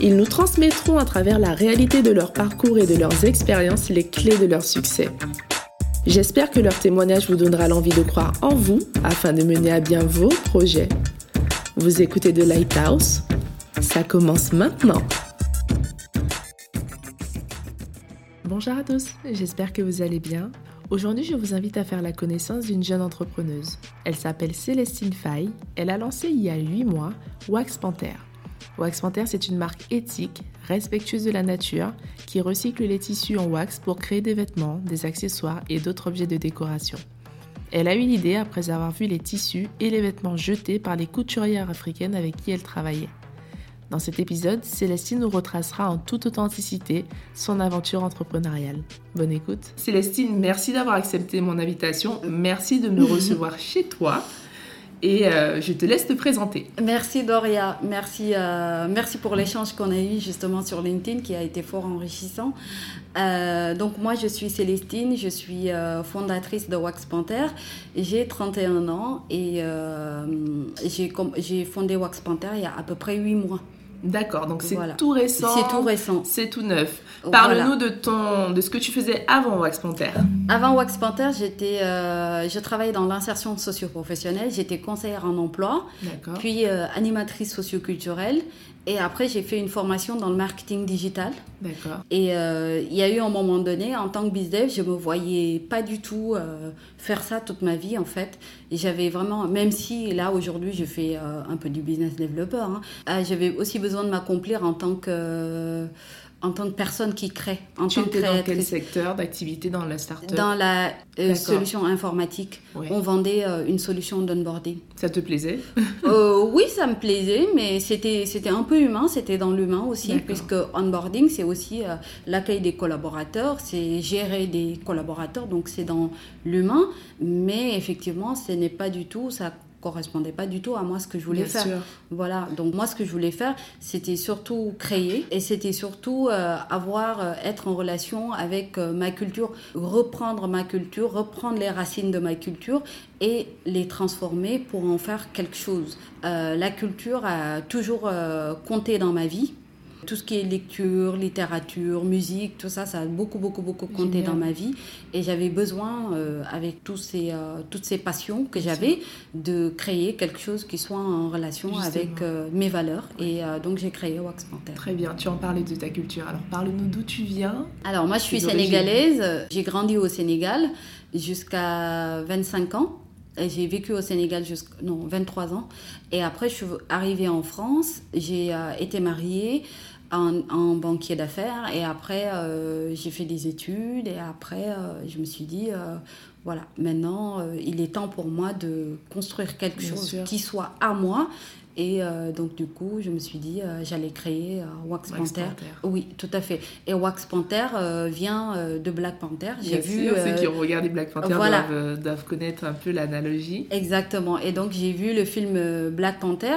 ils nous transmettront à travers la réalité de leur parcours et de leurs expériences les clés de leur succès. J'espère que leur témoignage vous donnera l'envie de croire en vous afin de mener à bien vos projets. Vous écoutez The Lighthouse Ça commence maintenant. Bonjour à tous, j'espère que vous allez bien. Aujourd'hui, je vous invite à faire la connaissance d'une jeune entrepreneuse. Elle s'appelle Célestine Fay. Elle a lancé il y a 8 mois Wax Panther. Wax Panther, c'est une marque éthique, respectueuse de la nature, qui recycle les tissus en wax pour créer des vêtements, des accessoires et d'autres objets de décoration. Elle a eu l'idée après avoir vu les tissus et les vêtements jetés par les couturières africaines avec qui elle travaillait. Dans cet épisode, Célestine nous retracera en toute authenticité son aventure entrepreneuriale. Bonne écoute. Célestine, merci d'avoir accepté mon invitation. Merci de me recevoir chez toi et euh, je te laisse te présenter. Merci Doria, merci, euh, merci pour l'échange qu'on a eu justement sur LinkedIn qui a été fort enrichissant. Euh, donc moi je suis Célestine, je suis fondatrice de Wax Panther, j'ai 31 ans et j'ai fondé Wax Panther il y a à peu près 8 mois. D'accord, donc c'est tout récent. C'est tout récent. C'est tout neuf. Parle-nous de ton, de ce que tu faisais avant Wax Panther. Avant Wax Panther, j'étais, euh, je travaillais dans l'insertion socio-professionnelle. J'étais conseillère en emploi, puis euh, animatrice socioculturelle. Et après, j'ai fait une formation dans le marketing digital. D'accord. Et euh, il y a eu un moment donné, en tant que business, je me voyais pas du tout faire ça toute ma vie, en fait. Et j'avais vraiment, même si là, aujourd'hui, je fais un peu du business developer, hein, j'avais aussi besoin de m'accomplir en tant que en tant que personne qui crée. En tu étais dans quel secteur d'activité dans la start-up Dans la euh, solution informatique. On vendait euh, une solution d'onboarding. Ça te plaisait? Euh, Oui, ça me plaisait, mais c'était, c'était un peu humain, c'était dans l'humain aussi, puisque onboarding, c'est aussi l'accueil des collaborateurs, c'est gérer des collaborateurs, donc c'est dans l'humain, mais effectivement, ce n'est pas du tout, ça correspondait pas du tout à moi ce que je voulais faire. Voilà, donc moi ce que je voulais faire, c'était surtout créer et c'était surtout euh, avoir euh, être en relation avec euh, ma culture, reprendre ma culture, reprendre les racines de ma culture et les transformer pour en faire quelque chose. la culture a toujours compté dans ma vie tout ce qui est lecture, littérature, musique, tout ça, ça a beaucoup, beaucoup, beaucoup compté dans ma vie. Et j'avais besoin, euh, avec tous ces, euh, toutes ces passions que j'avais, de créer quelque chose qui soit en relation avec euh, mes valeurs. Et donc, j'ai créé Wax Panther. Très bien. Tu en parlais de ta culture. Alors, parle-nous d'où tu viens. Alors, moi, je suis sénégalaise. J'ai grandi au Sénégal jusqu'à 25 ans. J'ai vécu au Sénégal jusqu'à non, 23 ans. Et après, je suis arrivée en France. J'ai été mariée en, banquier d'affaires. Et après, euh, j'ai fait des études. Et après, euh, je me suis dit, euh, voilà, maintenant, il est temps pour moi de construire quelque chose qui soit à moi et euh, donc, du coup, je me suis dit, euh, j'allais créer euh, Wax, Panther. Oui, tout à fait. Et Wax Panther vient de Black Panther. J'ai vu. ceux qui ont regardé Black Panther doivent, doivent, connaître un peu l'analogie. Exactement. Et donc, j'ai vu le film Black Panther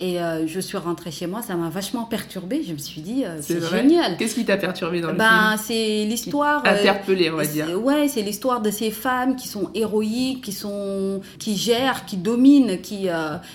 et je suis rentrée chez moi. Ça m'a vachement perturbée. Je me suis dit, c'est génial. Qu'est-ce qui t'a perturbé dans le ben, film C'est l'histoire. Interpellée, on va dire. Ouais, c'est l'histoire de ces femmes qui sont héroïques, qui, sont, qui gèrent, qui dominent, qui,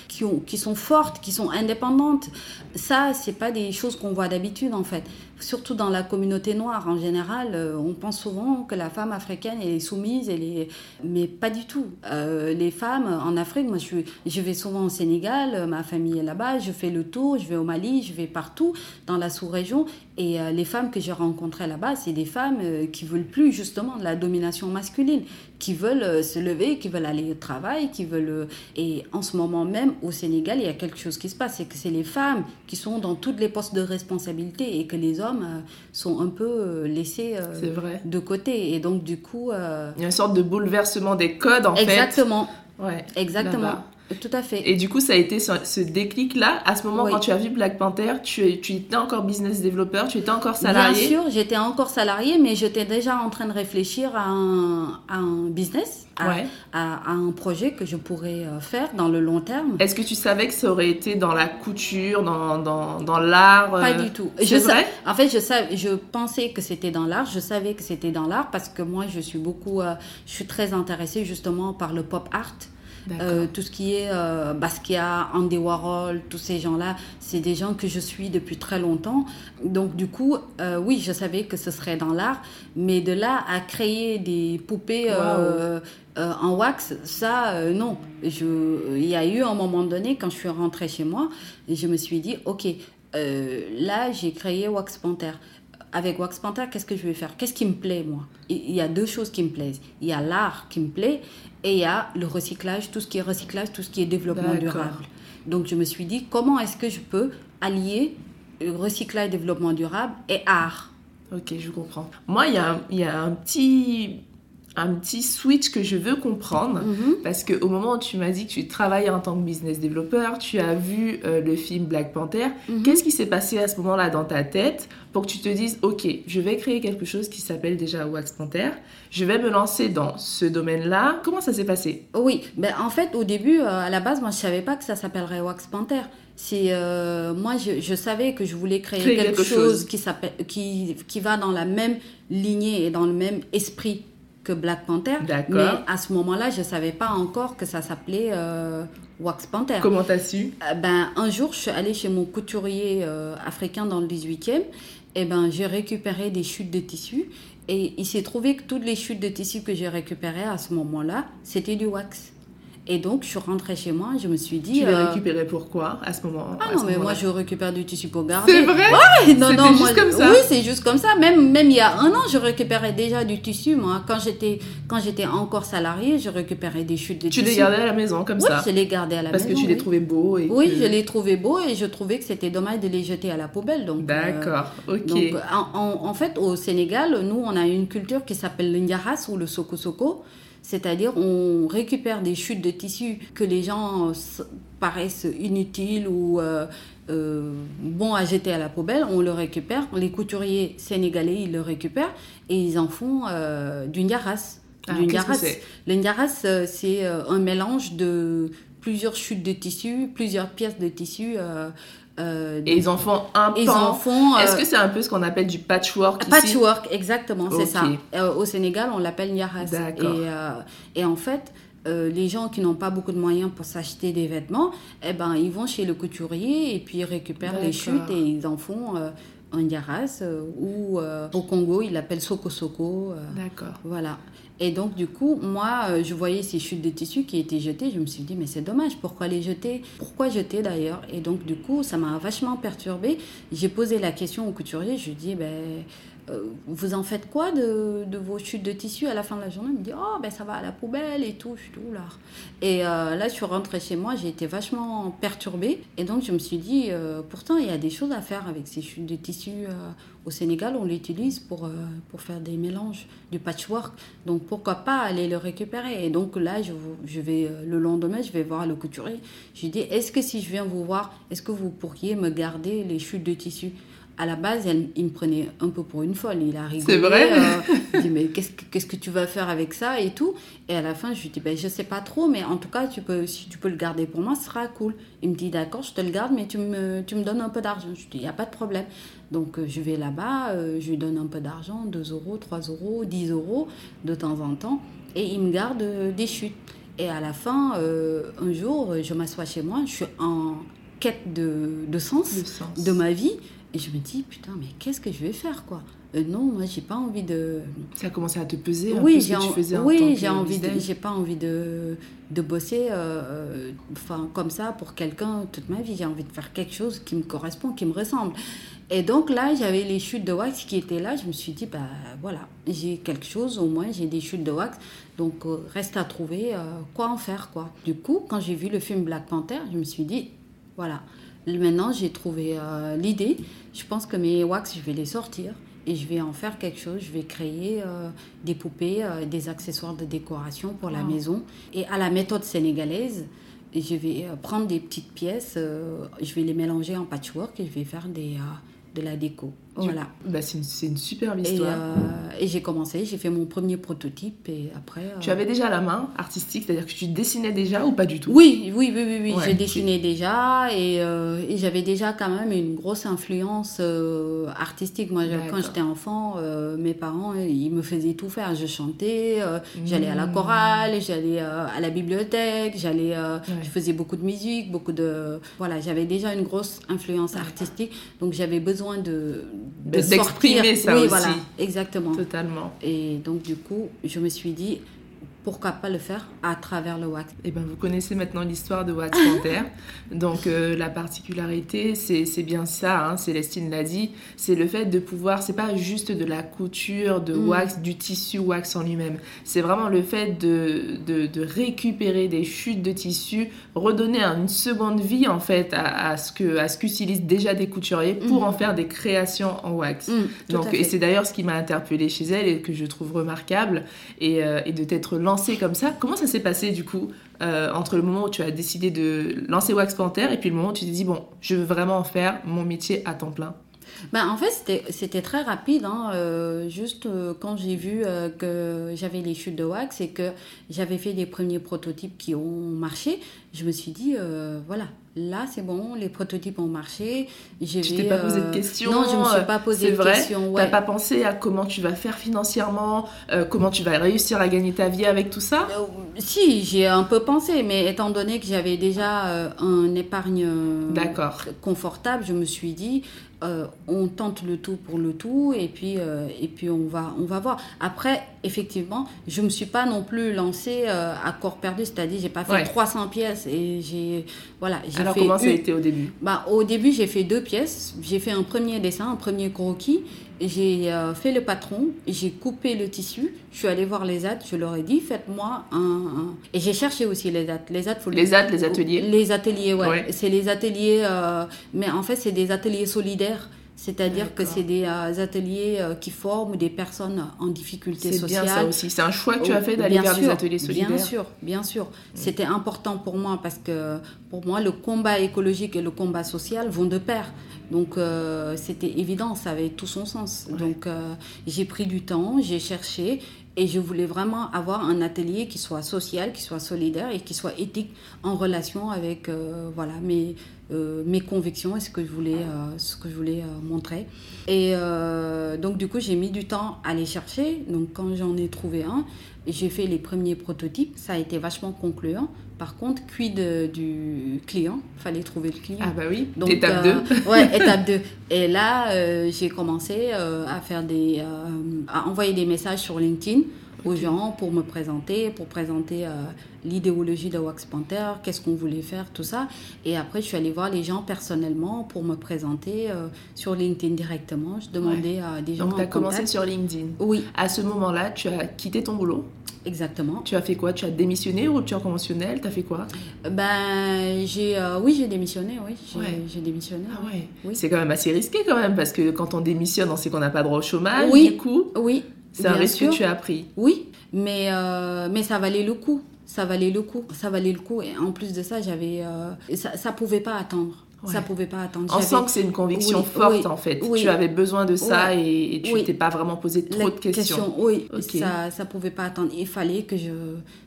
qui, ont, qui sont fortes qui sont indépendantes. Ça, c'est pas des choses qu'on voit d'habitude en fait surtout dans la communauté noire en général, euh, on pense souvent que la femme africaine est soumise, est... mais pas du tout. Euh, les femmes en Afrique, moi je, vais souvent au Sénégal, euh, ma famille est là-bas, je fais le tour, je vais au Mali, je vais partout dans la sous-région, et les femmes que j'ai rencontrées là-bas, c'est des femmes qui veulent plus justement la domination masculine, qui veulent se lever, qui veulent aller au travail, qui veulent... Et en ce moment même, au Sénégal, il y a quelque chose qui se passe, c'est que c'est les femmes qui sont dans toutes les postes de responsabilité et que les hommes euh, sont un peu euh, laissés euh, vrai. de côté. Et donc, du coup. Il y a une sorte de bouleversement des codes, en Exactement. fait. Ouais, Exactement. Tout à fait. Et du coup, ça a été ce, déclic-là. À ce moment, quand tu as vu Black Panther, tu, tu, étais encore business developer, tu étais encore salarié Bien sûr, j'étais encore salarié, mais j'étais déjà en train de réfléchir à un, à un business, à, à, un projet que je pourrais euh, faire dans le long terme. Est-ce que tu savais que ça aurait été dans la couture, dans, dans, dans l'art Pas du tout. C'est vrai? En fait, je, savais, je pensais que c'était dans l'art, je savais que c'était dans l'art parce que moi, je suis beaucoup, euh, je suis très intéressée justement par le pop art. Euh, tout ce qui est euh, Basquiat, Andy Warhol, tous ces gens-là, c'est des gens que je suis depuis très longtemps. Donc du coup, euh, oui, je savais que ce serait dans l'art, mais de là à créer des poupées en wax, ça, non. il y a eu un moment donné, quand je suis rentrée chez moi, et je me suis dit, ok, là, j'ai créé Wax Panther avec Wax Panther, qu'est-ce que je vais faire? Qu'est-ce qui me plaît, moi? Il y a deux choses qui me plaisent. Il y a l'art qui me plaît et il y a le recyclage, tout ce qui est recyclage, tout ce qui est développement durable. Donc je me suis dit, comment est-ce que je peux allier recyclage, développement durable et art? Ok, je comprends. Moi, il y a, y a un petit un petit switch que je veux comprendre mhm. parce que au moment où tu m'as dit que tu travaillais en tant que business développeur, tu as vu euh, le film Black Panther. Mhm. Qu'est-ce qui s'est passé à ce moment-là dans ta tête pour que tu te dises OK, je vais créer quelque chose qui s'appelle déjà Wax Panther. Je vais me lancer dans ce domaine-là. Comment ça s'est passé? Oui, ben en fait au début euh, à la base moi je savais pas que ça s'appellerait Wax Panther. C'est euh, moi je, savais que je voulais créer, quelque, chose, qui s'appelle qui qui va dans la même lignée et dans le même esprit que Black Panther. Mais à ce moment-là, je ne savais pas encore que ça s'appelait euh, Wax Panther. Comment t'as su? Euh, ben, Un jour, je suis allée chez mon couturier euh, africain dans le 18e. Et ben, j'ai récupéré des chutes de tissu. Et il s'est trouvé que toutes les chutes de tissu que j'ai récupérées à ce moment-là, c'était du wax. Et donc, je suis rentrée chez moi, je me suis dit. Tu l'as euh... récupéré pourquoi à ce moment Ah non, mais moi, je récupère du tissu pour garder. C'est vrai Ouais, non, non, juste comme ça. Oui, c'est juste comme ça. Même, même il y a un an, je récupérais déjà du tissu, moi. Quand j'étais, quand j'étais encore salariée, je récupérais des chutes de tissu. Tu les gardais à la maison, comme ça Oui, je les gardais à la Parce maison. Parce que tu les trouvais beaux. Et oui, je les trouvais beaux et je trouvais que c'était dommage de les jeter à la poubelle. Donc, euh, D'accord, ok. Donc, en, en, fait, au Sénégal, nous, on a une culture qui s'appelle l'Indiaras ou le Soko Soko. C'est-à-dire, on récupère des chutes de tissu que les gens paraissent inutiles ou euh, euh, bons à jeter à la poubelle. On le récupère. Les couturiers sénégalais, ils le récupèrent et ils en font euh, du nyaras. Ah, le nyaras, c'est un mélange de plusieurs chutes de tissu, plusieurs pièces de tissu euh, et ils en font un ils En font, Est-ce que c'est un peu ce qu'on appelle du patchwork Patchwork, exactement, c'est ça. Euh, au Sénégal, on l'appelle Niaras. Et, euh, et, en fait, les gens qui n'ont pas beaucoup de moyens pour s'acheter des vêtements, eh ben, ils vont chez le couturier et puis ils récupèrent les chutes et ils en font un Yaras ou au Congo, ils l'appellent Soko Soko. D'accord. Voilà. Et donc, du coup, moi, euh, je voyais ces chutes de tissu qui étaient jetées. Je me suis dit, mais c'est dommage, pourquoi les jeter? Pourquoi jeter d'ailleurs? Et donc, du coup, ça m'a vachement perturbée. J'ai posé la question au couturier. Je lui ai dit, ben, euh, vous en faites quoi de, vos chutes de tissu à la fin de la journée Il me dit Oh, ben ça va à la poubelle et tout. Je suis tout là. Et euh, là, je suis rentrée chez moi, j'ai été vachement perturbée. Et donc, je me suis dit euh, Pourtant, il y a des choses à faire avec ces chutes de tissu. au Sénégal, on l'utilise pour, pour faire des mélanges, du patchwork. Donc, pourquoi pas aller le récupérer? Et donc, là, je vais, le lendemain, je vais voir le couturier. Je lui dis Est-ce que si je viens vous voir, est-ce que vous pourriez me garder les chutes de tissu? À la base, il me prenait un peu pour une folle. Il a rigolé. C'est vrai euh, Il dit, mais qu'est-ce que, qu'est-ce que tu vas faire avec ça et tout. Et à la fin, je lui dis, ben, je sais pas trop, mais en tout cas, tu peux, si tu peux le garder pour moi, ce sera cool. Il me dit, d'accord, je te le garde, mais tu me, tu me donnes un peu d'argent. Je lui dis, il n'y a pas de problème. Donc, euh, je vais là-bas, euh, je lui donne un peu d'argent, 2 euros, 3 euros, 10 euros, de temps en temps. Et il me garde des chutes. Et à la fin, un jour, je m'assois chez moi, je suis en quête de, de sens, sens, de ma vie. Et je me dis, putain, mais qu'est-ce que je vais faire, quoi? Euh, Non, moi, j'ai pas envie de... Ça a commencé à te peser un oui, peu ce que tu faisais Oui, j'ai envie de... J'ai pas envie de, de bosser euh, enfin, comme ça pour quelqu'un toute ma vie. J'ai envie de faire quelque chose qui me correspond, qui me ressemble. Et donc là, j'avais les chutes de wax qui étaient là. Je me suis dit, bah voilà, j'ai quelque chose, au moins j'ai des chutes de wax. Donc euh, reste à trouver quoi en faire, quoi. Du coup, quand j'ai vu le film Black Panther, je me suis dit, voilà, Maintenant, j'ai trouvé euh, l'idée. Je pense que mes wax, je vais les sortir et je vais en faire quelque chose. Je vais créer euh, des poupées, euh, des accessoires de décoration pour la maison. Et à la méthode sénégalaise, je vais prendre des petites pièces, je vais les mélanger en patchwork et je vais faire des, de la déco. Voilà. Bah, c'est, une, une superbe histoire. Euh, et, j'ai commencé, j'ai fait mon premier prototype et après. Euh, tu avais déjà la main artistique, c'est-à-dire que tu dessinais déjà ou pas du tout? Oui, oui, oui, oui, oui. j'ai dessiné déjà et, euh, et, j'avais déjà quand même une grosse influence artistique. Moi, quand j'étais enfant, mes parents, ils me faisaient tout faire. Je chantais, j'allais à la mmh. chorale, j'allais à la bibliothèque, j'allais, je faisais beaucoup de musique, beaucoup de. Voilà, j'avais déjà une grosse influence artistique, donc j'avais besoin de d'exprimer ça oui, aussi. voilà, exactement. Totalement. Et donc, du coup, je me suis dit, pourquoi pas le faire à travers le wax Eh ben, vous connaissez maintenant l'histoire de Wax Panthère. Donc euh, la particularité, c'est bien ça, hein, Célestine l'a dit, c'est le fait de pouvoir, c'est pas juste de la couture, de mm. wax, du tissu wax en lui-même. C'est vraiment le fait de, de, récupérer des chutes de tissu, redonner une seconde vie en fait à, ce que à ce qu'utilisent déjà des couturiers pour mm. en faire des créations en wax. Mm, Donc et c'est d'ailleurs ce qui m'a interpellée chez elle et que je trouve remarquable et, euh, et de t'être lancée comme ça. Comment ça s'est passé du coup euh, entre le moment où tu as décidé de lancer Wax Panther et puis le moment où tu t'es dit bon, je veux vraiment en faire mon métier à temps plein? Ben, en fait, c'était très rapide. Hein, euh, juste euh, quand j'ai vu que j'avais les chutes de wax et que j'avais fait des premiers prototypes qui ont marché, je me suis dit, voilà, là c'est bon, les prototypes ont marché. Je t'ai pas posé de euh, questions. Non, je me suis pas posé de vrai. questions. Ouais. T'as pas pensé à comment tu vas faire financièrement, euh, comment tu vas réussir à gagner ta vie avec tout ça? Euh, Si, j'ai un peu pensé, mais étant donné que j'avais déjà un épargne confortable, je me suis dit, euh, on tente le tout pour le tout et puis euh, et puis on va on va voir. Après effectivement je me suis pas non plus lancée euh, à corps perdu c'est-à-dire j'ai pas fait 300 pièces et j'ai voilà alors comment ça a été au début? Bah au début j'ai fait deux pièces. J'ai fait un premier dessin un premier croquis j'ai fait le patron, j'ai coupé le tissu, je suis allée voir les AD, je leur ai dit faites-moi un, Et j'ai cherché aussi les AD. Les AD, les, AD, les ateliers. Les ateliers, ouais. C'est les ateliers, mais en fait, c'est des ateliers solidaires c'est-à-dire que c'est des euh, ateliers euh, qui forment des personnes en difficulté sociale. C'est bien ça aussi. C'est un choix que tu as fait d'aller vers des ateliers solidaires. Bien sûr, bien sûr. Mm. C'était important pour moi parce que pour moi, le combat écologique et le combat social vont de pair. Donc euh, c'était évident, ça avait tout son sens. Donc j'ai pris du temps, j'ai cherché et je voulais vraiment avoir un atelier qui soit social, qui soit solidaire et qui soit éthique en relation avec voilà mes euh, mes convictions et ce que je voulais, euh, ce que je voulais euh, montrer. Et donc du coup, j'ai mis du temps à les chercher. Donc quand j'en ai trouvé un, j'ai fait les premiers prototypes. Ça a été vachement concluant. Par contre, quid du client? Fallait trouver le client. Ah bah oui. Donc, étape 2. ouais, étape 2. Et là, j'ai commencé à faire des, à envoyer des messages sur LinkedIn aux gens pour me présenter, pour présenter euh, l'idéologie de Wax Panther, qu'est-ce qu'on voulait faire, tout ça. Et après, je suis allée voir les gens personnellement pour me présenter euh, sur LinkedIn directement. Je demandais à des gens. Donc, tu as commencé sur LinkedIn Oui. À ce moment-là, tu as quitté ton boulot Exactement. Tu as fait quoi? Tu as démissionné ou rupture conventionnelle Tu as fait quoi? Ben, j'ai, euh, oui, j'ai démissionné, oui. J'ai, démissionné. Ah ouais. Oui. C'est quand même assez risqué quand même, parce que quand on démissionne, on sait qu'on n'a pas droit au chômage, oui. du coup. Oui, c'est un risque que tu as pris. Oui, mais, euh, mais ça valait le coup. Ça valait le coup. Ça valait le coup. Et en plus de ça, j'avais, euh, ça, ça pouvait pas attendre. Ça pouvait pas attendre. On sent que c'est une conviction forte en fait. Tu avais besoin de ça et, tu t'es pas vraiment posé trop de questions. oui, ça ça pouvait pas attendre. Il fallait que je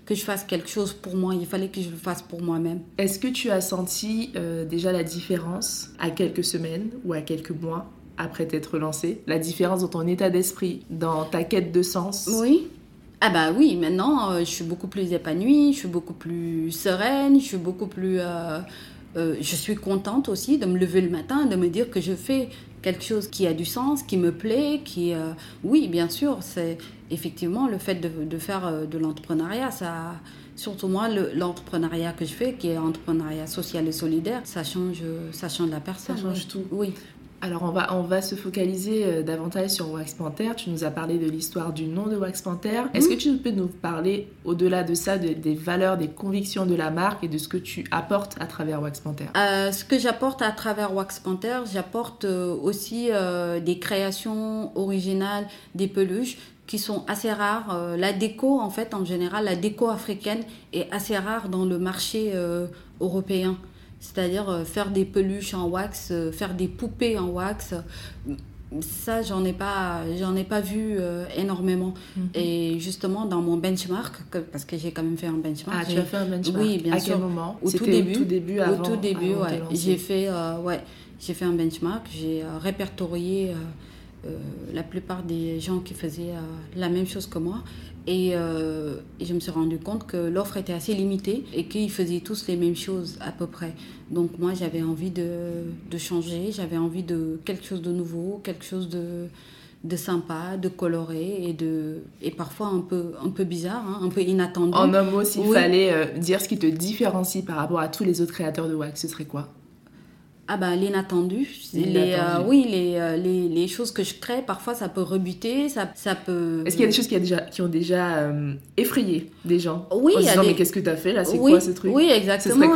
que je fasse quelque chose pour moi. Il fallait que je le fasse pour moi-même. Est-ce que tu as senti euh, déjà la différence à quelques semaines ou à quelques mois? Après t'être lancé La différence dans ton état d'esprit, dans ta quête de sens Oui. Ah bah oui, maintenant euh, je suis beaucoup plus épanouie, je suis beaucoup plus sereine, je suis beaucoup plus... Euh, euh, je suis contente aussi de me lever le matin, de me dire que je fais quelque chose qui a du sens, qui me plaît, qui... oui, bien sûr, c'est effectivement le fait de, de faire de l'entrepreneuriat, ça... Surtout moi, l'entrepreneuriat que je fais, qui est entrepreneuriat social et solidaire, ça change, ça change la personne. Ça change tout. Oui. Alors on va, on va se focaliser euh, davantage sur Wax Panther. Tu nous as parlé de l'histoire du nom de Wax Panther. Est-ce mhm. que tu peux nous parler au-delà de ça des valeurs, des convictions de la marque et de ce que tu apportes à travers Wax Panther euh, Ce que j'apporte à travers Wax Panther, j'apporte euh, aussi des créations originales, des peluches qui sont assez rares. la déco, en fait, en général, la déco africaine est assez rare dans le marché européen. C'est-à-dire faire des peluches en wax, faire des poupées en wax ça j'en ai pas j'en ai pas vu euh, énormément. Mhm. et justement dans mon benchmark parce que j'ai quand même fait un benchmark ah tu as fait un benchmark. Oui bien à sûr. quel moment au tout début, tout début avant, au tout début ouais. j'ai fait euh, ouais j'ai fait un benchmark j'ai euh, répertorié la plupart des gens qui faisaient la même chose que moi euh, et, je me suis rendu compte que l'offre était assez limitée et qu'ils faisaient tous les mêmes choses à peu près. Donc moi, j'avais envie de, de changer, j'avais envie de quelque chose de nouveau, quelque chose de, de sympa, de coloré et, de, et parfois un peu, un peu bizarre, hein, un peu inattendu. En un mot, s'il fallait euh, dire ce qui te différencie par rapport à tous les autres créateurs de wax, ce serait quoi? Ah ben l'inattendu. Les, euh, oui, les, euh, les, les, choses que je crée, parfois ça peut rebuter, ça, ça peut... Est-ce qu'il y a des choses qui, a déjà, qui ont déjà euh, effrayé des gens? Oui, en se disant, des... mais qu'est-ce que tu as fait là? C'est quoi ce truc? Oui, exactement.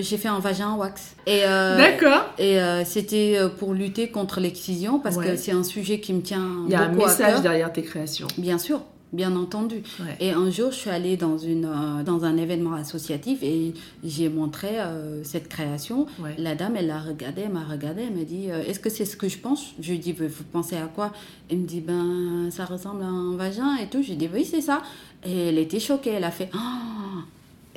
J'ai fait un vagin wax. D'accord. Et c'était pour lutter contre l'excision parce que c'est un sujet qui me tient Il y a un message derrière tes créations. Bien sûr bien entendu. Et un jour, je suis allée dans, une, euh, dans un événement associatif et j'ai montré euh, cette création. La dame, elle l'a regardée, elle m'a regardée, elle m'a dit euh, Est-ce que c'est ce que je pense? Je lui ai dit Vous pensez à quoi? Elle me dit Ben, ça ressemble à un vagin et tout. Je lui ai dit Oui, c'est ça. Et elle était choquée, elle a fait oh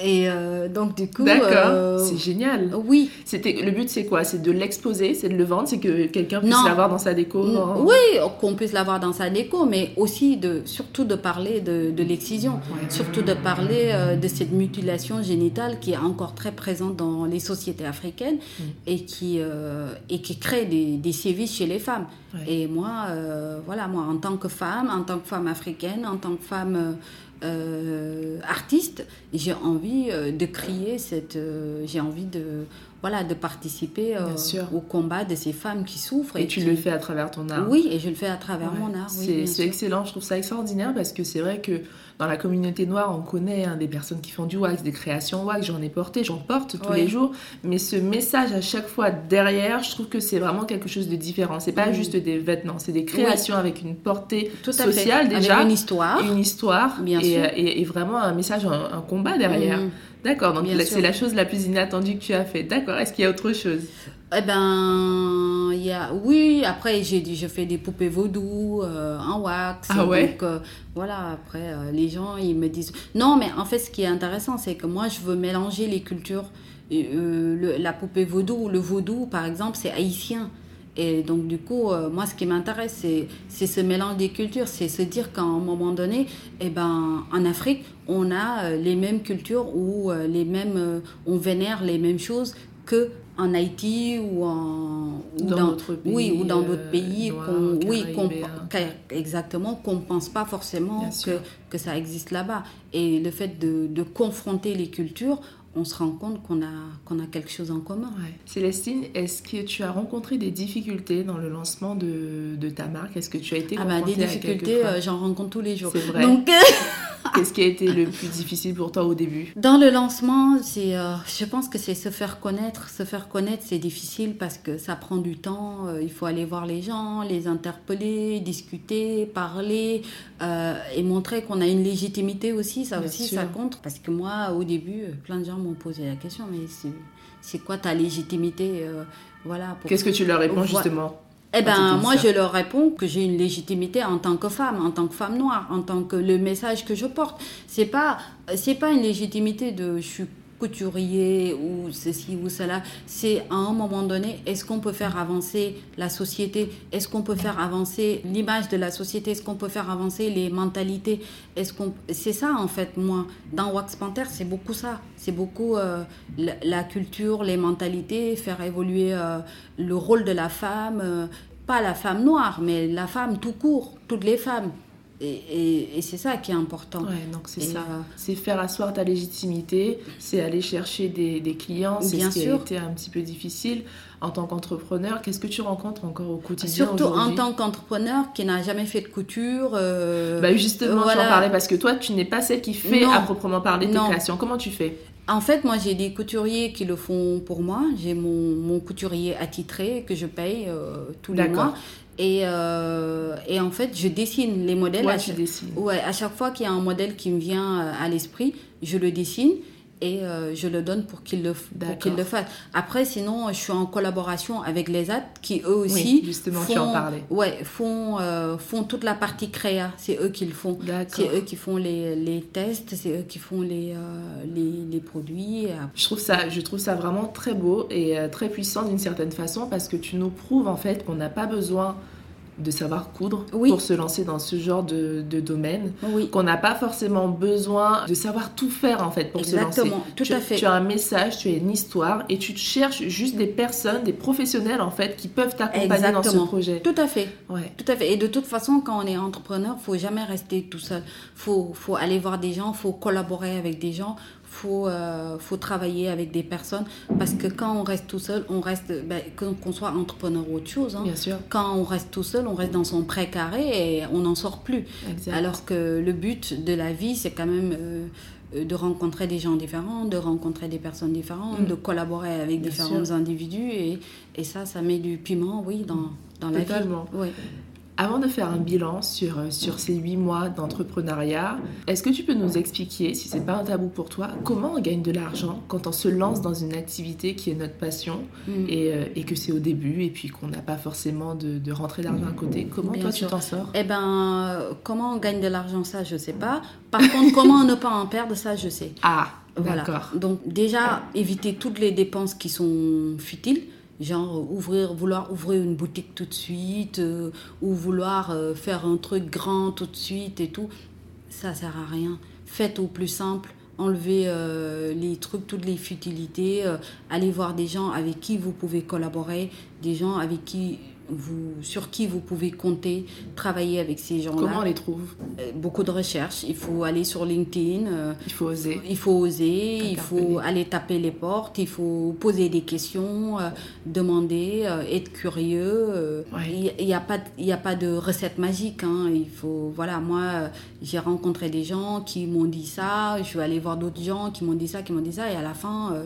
et euh, donc du coup, d'accord, euh, c'est génial. Oui. C'était le but, c'est quoi? C'est de l'exposer, c'est de le vendre, c'est que quelqu'un puisse l'avoir dans sa déco. Oui, qu'on puisse l'avoir dans sa déco, mais aussi de surtout de parler de, de l'excision, surtout de parler euh, de cette mutilation génitale qui est encore très présente dans les sociétés africaines mm. et qui et qui crée des, des sévices chez les femmes. Et moi, voilà, moi en tant que femme, en tant que femme africaine, en tant que femme euh, artiste, j'ai envie euh, de crier cette, euh, j'ai envie de voilà de participer au combat de ces femmes qui souffrent. Et, tu le fais à travers ton art. Oui, et je le fais à travers mon art. c'est excellent, je trouve ça extraordinaire parce que c'est vrai que dans la communauté noire, on connaît hein, des personnes qui font du wax, des créations wax, j'en ai porté, j'en porte tous les jours, mais ce message à chaque fois derrière, je trouve que c'est vraiment quelque chose de différent. C'est pas mm. juste des vêtements, c'est des créations avec une portée sociale déjà, avec une histoire, une histoire, Bien et, sûr. Et, vraiment un message, un, combat derrière. Mm. D'accord, donc c'est la chose la plus inattendue que tu as fait. D'accord, est-ce qu'il y a autre chose? Eh ben, il y a, oui, après j'ai je fais des poupées vaudou euh, en wax. Ah ouais? donc, euh, voilà, après euh, les gens ils me disent. Non, mais en fait ce qui est intéressant c'est que moi je veux mélanger les cultures. la poupée vaudou ou le vaudou par exemple c'est haïtien. Et donc, du coup, moi, ce qui m'intéresse, c'est ce mélange des cultures. C'est se dire qu'à un moment donné, eh ben, en Afrique, on a les mêmes cultures ou les mêmes, on vénère les mêmes choses que en Haïti ou, en, dans, d'autres pays, oui, ou dans d'autres pays, qu'on, oui, exactement, qu'on ne pense pas forcément que, que ça existe là-bas. Et le fait de, de confronter les cultures, on se rend compte qu'on a, qu'on a quelque chose en commun. Célestine, est-ce que tu as rencontré des difficultés dans le lancement de, de ta marque? Est-ce que tu as été ah bah, Des difficultés, euh, j'en rencontre tous les jours. C'est vrai. Donc, Qu'est-ce qui a été le plus difficile pour toi au début Dans le lancement, c'est, euh, je pense que c'est se faire connaître. Se faire connaître, c'est difficile parce que ça prend du temps. Euh, il faut aller voir les gens, les interpeller, discuter, parler et montrer qu'on a une légitimité aussi. Ça aussi, ça compte. Parce que moi, au début, plein de gens m'ont posé la question, mais c'est quoi ta légitimité euh, voilà, Qu'est-ce que tu leur réponds justement? Eh ben, moi, je leur réponds que j'ai une légitimité en tant que femme, en tant que femme noire, en tant que le message que je porte. C'est pas, c'est pas une légitimité de je suis couturier ou ceci ou cela. C'est à un moment donné, est-ce qu'on peut faire avancer la société? Est-ce qu'on peut faire avancer l'image de la société? Est-ce qu'on peut faire avancer les mentalités? Est-ce C'est ça en fait, moi. Dans Wax Panther, c'est beaucoup ça. C'est beaucoup euh, la, culture, les mentalités, faire évoluer euh, le rôle de la femme. Euh, pas la femme noire, mais la femme tout court, toutes les femmes. Et, et, c'est ça qui est important. Ouais, donc c'est ça. Euh, c'est faire asseoir ta légitimité, c'est aller chercher des, des clients. C'est ce qui a été un petit peu difficile. En tant qu'entrepreneur, qu'est-ce que tu rencontres encore au quotidien Surtout en tant qu'entrepreneur qui n'a jamais fait de couture. Euh, bah justement, j'en parlais parce que toi, tu n'es pas celle qui fait à proprement parler tes créations. Comment tu fais? En fait, moi, j'ai des couturiers qui le font pour moi. J'ai mon, mon couturier attitré que je paye euh, tous les mois. Et, euh, et, en fait, je dessine les modèles. Ouais, à, dessines. Ouais, à chaque fois qu'il y a un modèle qui me vient euh, à l'esprit, je le dessine et euh, je le donne pour qu'il le, pour qu'il le fasse. Après, sinon, je suis en collaboration avec les AT qui eux aussi oui, justement, font, tu en parlais. Ouais, font, euh, font toute la partie créa. C'est eux qui le font. C'est eux qui font les, les tests, c'est eux qui font les, euh, les, les, produits. Je trouve, ça, je trouve ça vraiment très beau et très puissant d'une certaine façon parce que tu nous prouves en fait qu'on n'a pas besoin de savoir coudre oui. pour se lancer dans ce genre de, de domaine. Oui. Qu'on n'a pas forcément besoin de savoir tout faire en fait pour Exactement, se lancer. tout tu, à fait. Tu as un message, tu as une histoire et tu cherches juste des personnes, des professionnels en fait qui peuvent t'accompagner dans ce projet. Tout à fait. Ouais. Tout à fait. Et de toute façon, quand on est entrepreneur, faut jamais rester tout seul. Faut, faut aller voir des gens, faut collaborer avec des gens, faut, euh, faut travailler avec des personnes parce que quand on reste tout seul, on reste, ben, qu'on soit entrepreneur ou autre chose, hein, Bien sûr. quand on reste tout seul, on reste dans son précaré et on n'en sort plus. Exact. Alors que le but de la vie, c'est quand même euh, de rencontrer des gens différents, de rencontrer des personnes différentes, mmh. de collaborer avec Bien différents sûr. individus et, et ça, ça met du piment, oui, dans, dans la Totalement. vie. Avant de faire un bilan sur, sur ces huit mois d'entrepreneuriat, est-ce que tu peux nous expliquer, si c'est pas un tabou pour toi, comment on gagne de l'argent quand on se lance dans une activité qui est notre passion Mm. et, euh, et, que c'est au début et puis qu'on n'a pas forcément de, de rentrée d'argent à côté? Comment Bien toi sûr. tu t'en sors? Eh ben, comment on gagne de l'argent, ça, je sais pas. Par contre, comment ne pas en perdre, ça, je sais. Ah, Voilà. d'accord. Donc déjà, éviter toutes les dépenses qui sont futiles. Genre ouvrir, vouloir ouvrir une boutique tout de suite, euh, ou vouloir euh, faire un truc grand tout de suite et tout, ça sert à rien. Faites au plus simple, enlevez euh, les trucs, toutes les futilités, allez voir des gens avec qui vous pouvez collaborer, des gens avec qui vous, sur qui vous pouvez compter, travailler avec ces gens-là. Comment on les trouve? Euh, Beaucoup de recherches. Il faut aller sur LinkedIn. euh, Il faut oser. il faut oser, il faut aller taper les portes, il faut poser des questions, euh, demander, euh, être curieux. Ouais. Il n'y a pas, de- il y a pas de recette magique. hein, Il faut, voilà, moi, j'ai rencontré des gens qui m'ont dit ça. Je suis allée voir d'autres gens qui m'ont dit ça, qui m'ont dit ça, et à la fin, euh,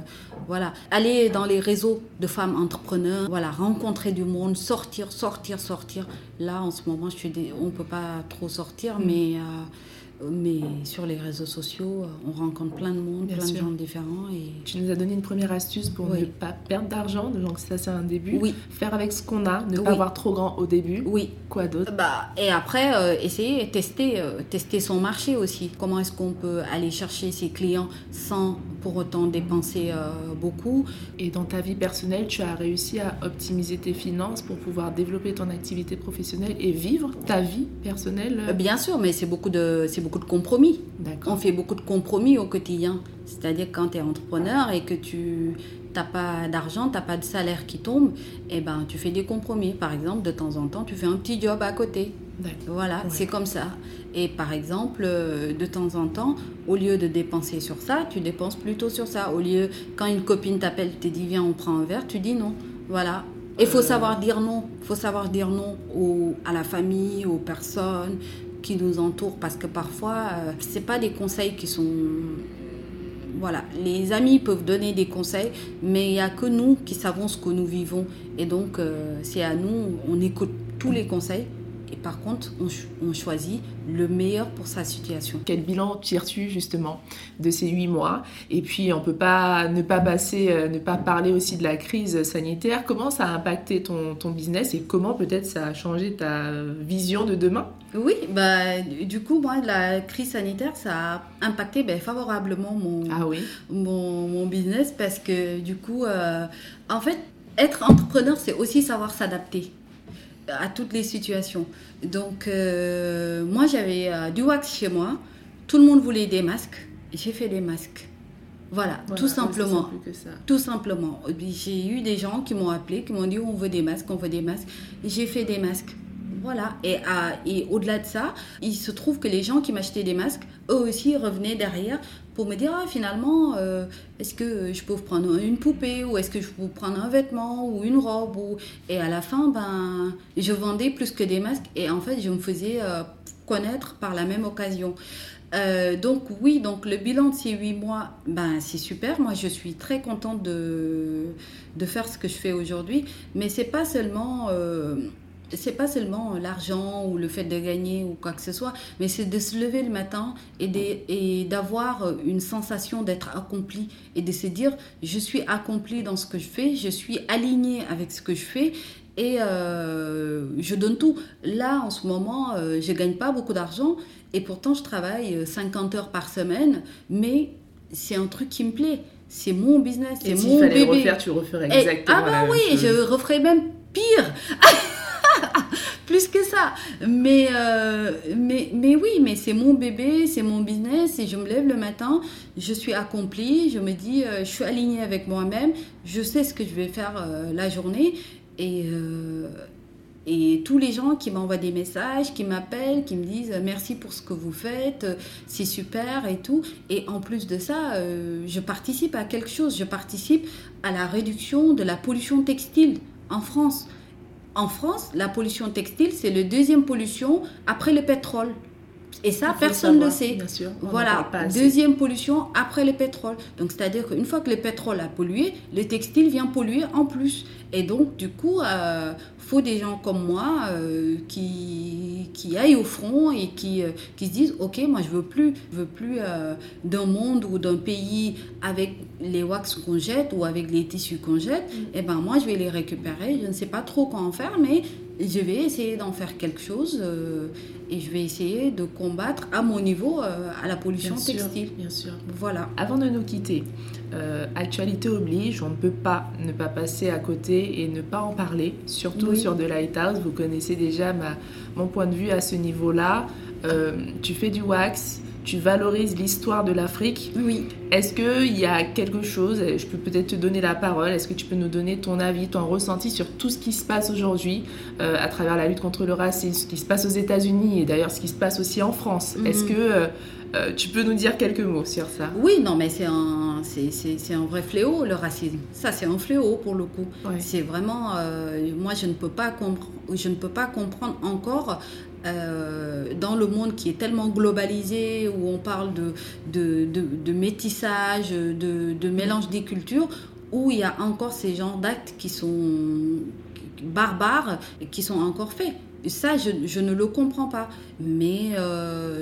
voilà, aller dans les réseaux de femmes entrepreneurs, voilà, rencontrer du monde, sortir, sortir, sortir. Là, en ce moment, je suis, des- on peut pas trop sortir, Mm. mais euh, mais sur les réseaux sociaux, euh, on rencontre plein de monde, Bien plein sûr. de gens différents. Et... Tu nous as donné une première astuce pour Oui. ne pas perdre d'argent, donc ça c'est un début. Oui. Faire avec ce qu'on a, ne Oui. pas avoir trop grand au début. Oui. Quoi d'autre? Bah, et après, euh, essayer, tester, euh, tester son marché aussi. Comment est-ce qu'on peut aller chercher ses clients sans pour autant dépenser euh, beaucoup Et dans ta vie personnelle, tu as réussi à optimiser tes finances pour pouvoir développer ton activité professionnelle et vivre ta vie personnelle? Euh, Bien sûr, mais c'est beaucoup de, c'est beaucoup de compromis. On fait beaucoup de compromis au quotidien. C'est-à-dire quand tu es entrepreneur et que tu n'as pas d'argent, tu n'as pas de salaire qui tombe, eh ben, tu fais des compromis. Par exemple, de temps en temps, tu fais un petit job à côté. Voilà, Ouais. c'est comme ça. Et par exemple, euh, de temps en temps, au lieu de dépenser sur ça, tu dépenses plutôt sur ça. Au lieu, quand une copine t'appelle, te dit viens, on prend un verre, tu dis non. Voilà. Il faut Euh. savoir dire non. Il faut savoir dire non aux- à la famille, aux personnes qui nous entourent, parce que parfois, euh, c'est pas des conseils qui sont voilà, les amis peuvent donner des conseils, mais il n'y a que nous qui savons ce que nous vivons. Et donc, euh, c'est à nous, on écoute tous les conseils. Par contre, on, ch- on choisit le meilleur pour sa situation. Quel bilan tires-tu justement de ces huit mois? Et puis on peut pas ne pas passer, euh, ne pas parler aussi de la crise sanitaire. Comment ça a impacté ton, ton business et comment peut-être ça a changé ta vision de demain? Oui, bah, du du coup, moi, la crise sanitaire, ça a impacté ben, favorablement mon, Ah oui? mon, mon business parce que du coup, euh, en fait, être entrepreneur, c'est aussi savoir s'adapter à toutes les situations. Donc, euh, moi, j'avais euh, du wax chez moi. Tout le monde voulait des masques. J'ai fait des masques. Voilà, Voilà, tout simplement. ça. Tout simplement. J'ai eu des gens qui m'ont appelé, qui m'ont dit on veut des masques, on veut des masques. Et J'ai fait des masques. Voilà. Et, et au-delà de ça, il se trouve que les gens qui m'achetaient des masques, eux aussi revenaient derrière pour me dire ah, finalement, euh, est-ce que je peux vous prendre une poupée ou est-ce que je peux vous prendre un vêtement ou une robe ou... Et à la fin, ben, je vendais plus que des masques et en fait, je me faisais euh, connaître par la même occasion. Euh, donc oui, donc le bilan de ces huit mois, ben c'est super. Moi, je suis très contente de, de faire ce que je fais aujourd'hui. Mais c'est pas seulement c'est pas seulement l'argent ou le fait de gagner ou quoi que ce soit, mais c'est de se lever le matin et d'avoir une sensation d'être accompli et de se dire je suis accompli dans ce que je fais, je suis aligné avec ce que je fais et euh, je donne tout. Là, en ce moment, euh, je gagne pas beaucoup d'argent et pourtant je travaille 50 heures par semaine, mais c'est un truc qui me plaît. C'est mon business, c'est mon bébé. Le refaire, tu referais exactement. ah bah oui, je referais même pire. plus que ça. Mais, euh, mais, mais oui, mais c'est mon bébé, c'est mon business et je me lève le matin, je suis accomplie, je me dis, euh, je suis alignée avec moi-même, je sais ce que je vais faire euh, la journée et, et tous les gens qui m'envoient des messages, qui m'appellent, qui me disent merci pour ce que vous faites, c'est super et tout. Et en plus de ça, je participe à quelque chose, je participe à la réduction de la pollution textile en France. En France, la pollution textile, c'est le deuxième pollution après le pétrole. Et ça, personne ne le sait. Bien sûr, voilà, deuxième pollution après le pétrole. Donc, c'est-à-dire qu'une fois que le pétrole a pollué, le textile vient polluer en plus. Et donc, du coup, euh, faut des gens comme moi euh, qui, qui aillent au front et qui, euh, qui se disent ok moi je veux plus je veux plus euh, d'un monde ou d'un pays avec les wax qu'on jette ou avec les tissus qu'on jette mm. et eh ben moi je vais les récupérer je ne sais pas trop quoi en faire mais je vais essayer d'en faire quelque chose et je vais essayer de combattre à mon niveau à la pollution textile bien sûr voilà avant de nous quitter euh, actualité oblige, on ne peut pas ne pas passer à côté et ne pas en parler, surtout sur The Lighthouse. Vous connaissez déjà ma, mon point de vue à ce niveau-là. Euh, tu fais du wax, tu valorises l'histoire de l'Afrique. Oui. Est-ce qu'il y a quelque chose, je peux peut-être te donner la parole, est-ce que tu peux nous donner ton avis, ton ressenti sur tout ce qui se passe aujourd'hui euh, à travers la lutte contre le racisme, ce qui se passe aux États-Unis et d'ailleurs ce qui se passe aussi en France? Est-ce mhm. que euh, tu peux nous dire quelques mots sur ça? Oui, non, mais c'est un, c'est, un vrai fléau, le racisme. Ça, c'est un fléau pour le coup. C'est vraiment, euh, moi, je ne peux pas comprendre, je ne peux pas comprendre encore euh, dans le monde qui est tellement globalisé, où on parle de, métissage, de, mélange des cultures, où il y a encore ces genres d'actes qui sont barbares et qui sont encore faits. Ça, je, ne le comprends pas. Mais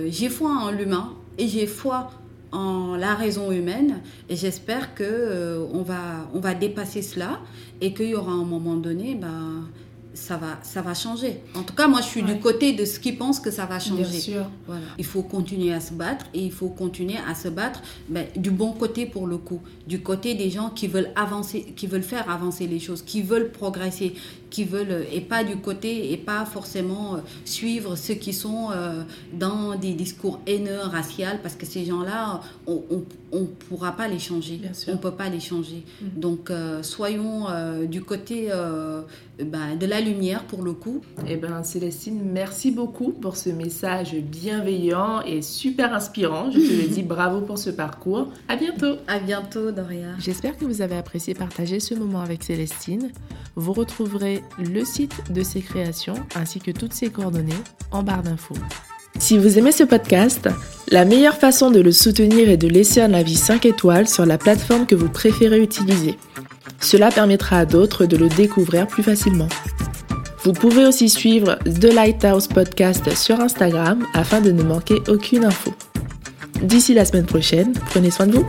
j'ai foi en l'humain, et j'ai foi en la raison humaine et j'espère que euh, on va on va dépasser cela et qu'il y aura un moment donné ben ça va, ça va changer. En tout cas, moi, je suis du côté de ce qui pense que ça va changer. Bien sûr. Voilà. Il faut continuer à se battre et il faut continuer à se battre ben, du bon côté pour le coup, du côté des gens qui veulent avancer, qui veulent faire avancer les choses, qui veulent progresser, qui veulent et pas du côté et pas forcément euh, suivre ceux qui sont euh, dans des discours haineux, raciaux, parce que ces gens-là, on, on, pourra pas les changer. Bien sûr. On peut pas les changer. Mm. Donc, euh, soyons du côté ben, de la lumière pour le coup. Eh ben Célestine, merci beaucoup pour ce message bienveillant et super inspirant. Je te le dis, bravo pour ce parcours. À bientôt. À bientôt, Doria. J'espère que vous avez apprécié partager ce moment avec Célestine. Vous retrouverez le site de ses créations ainsi que toutes ses coordonnées en barre d'infos. Si vous aimez ce podcast, la meilleure façon de le soutenir est de laisser un avis 5 étoiles sur la plateforme que vous préférez utiliser. Cela permettra à d'autres de le découvrir plus facilement. Vous pouvez aussi suivre The Lighthouse Podcast sur Instagram afin de ne manquer aucune info. D'ici la semaine prochaine, prenez soin de vous.